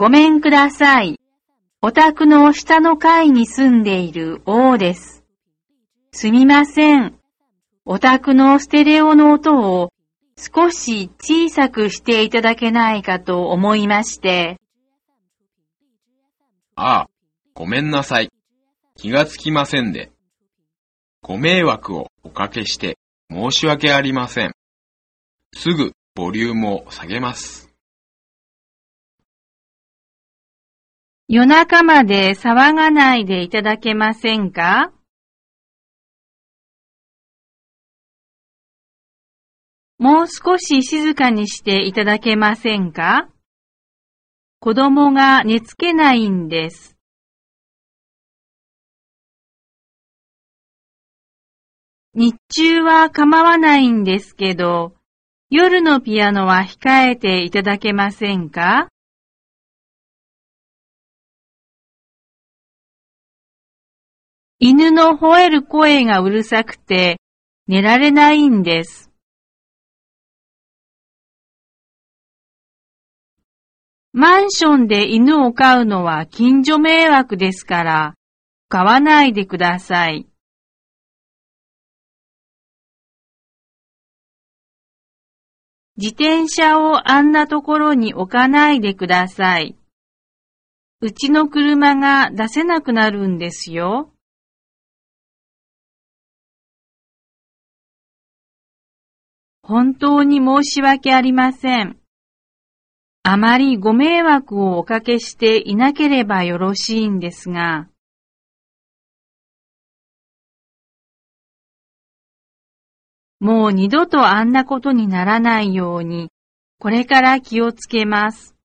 ごめんください。お宅の下の階に住んでいる王です。すみません。お宅のステレオの音を少し小さくしていただけないかと思いまして。ああ、ごめんなさい。気がつきませんで。ご迷惑をおかけして申し訳ありません。すぐボリュームを下げます。夜中まで騒がないでいただけませんか？もう少し静かにしていただけませんか？子供が寝つけないんです。日中は構わないんですけど、夜のピアノは控えていただけませんか？犬の吠える声がうるさくて寝られないんです。マンションで犬を飼うのは近所迷惑ですから、飼わないでください。自転車をあんなところに置かないでください。うちの車が出せなくなるんですよ。本当に申し訳ありません。あまりご迷惑をおかけしていなければよろしいんですが、もう二度とあんなことにならないように、これから気をつけます。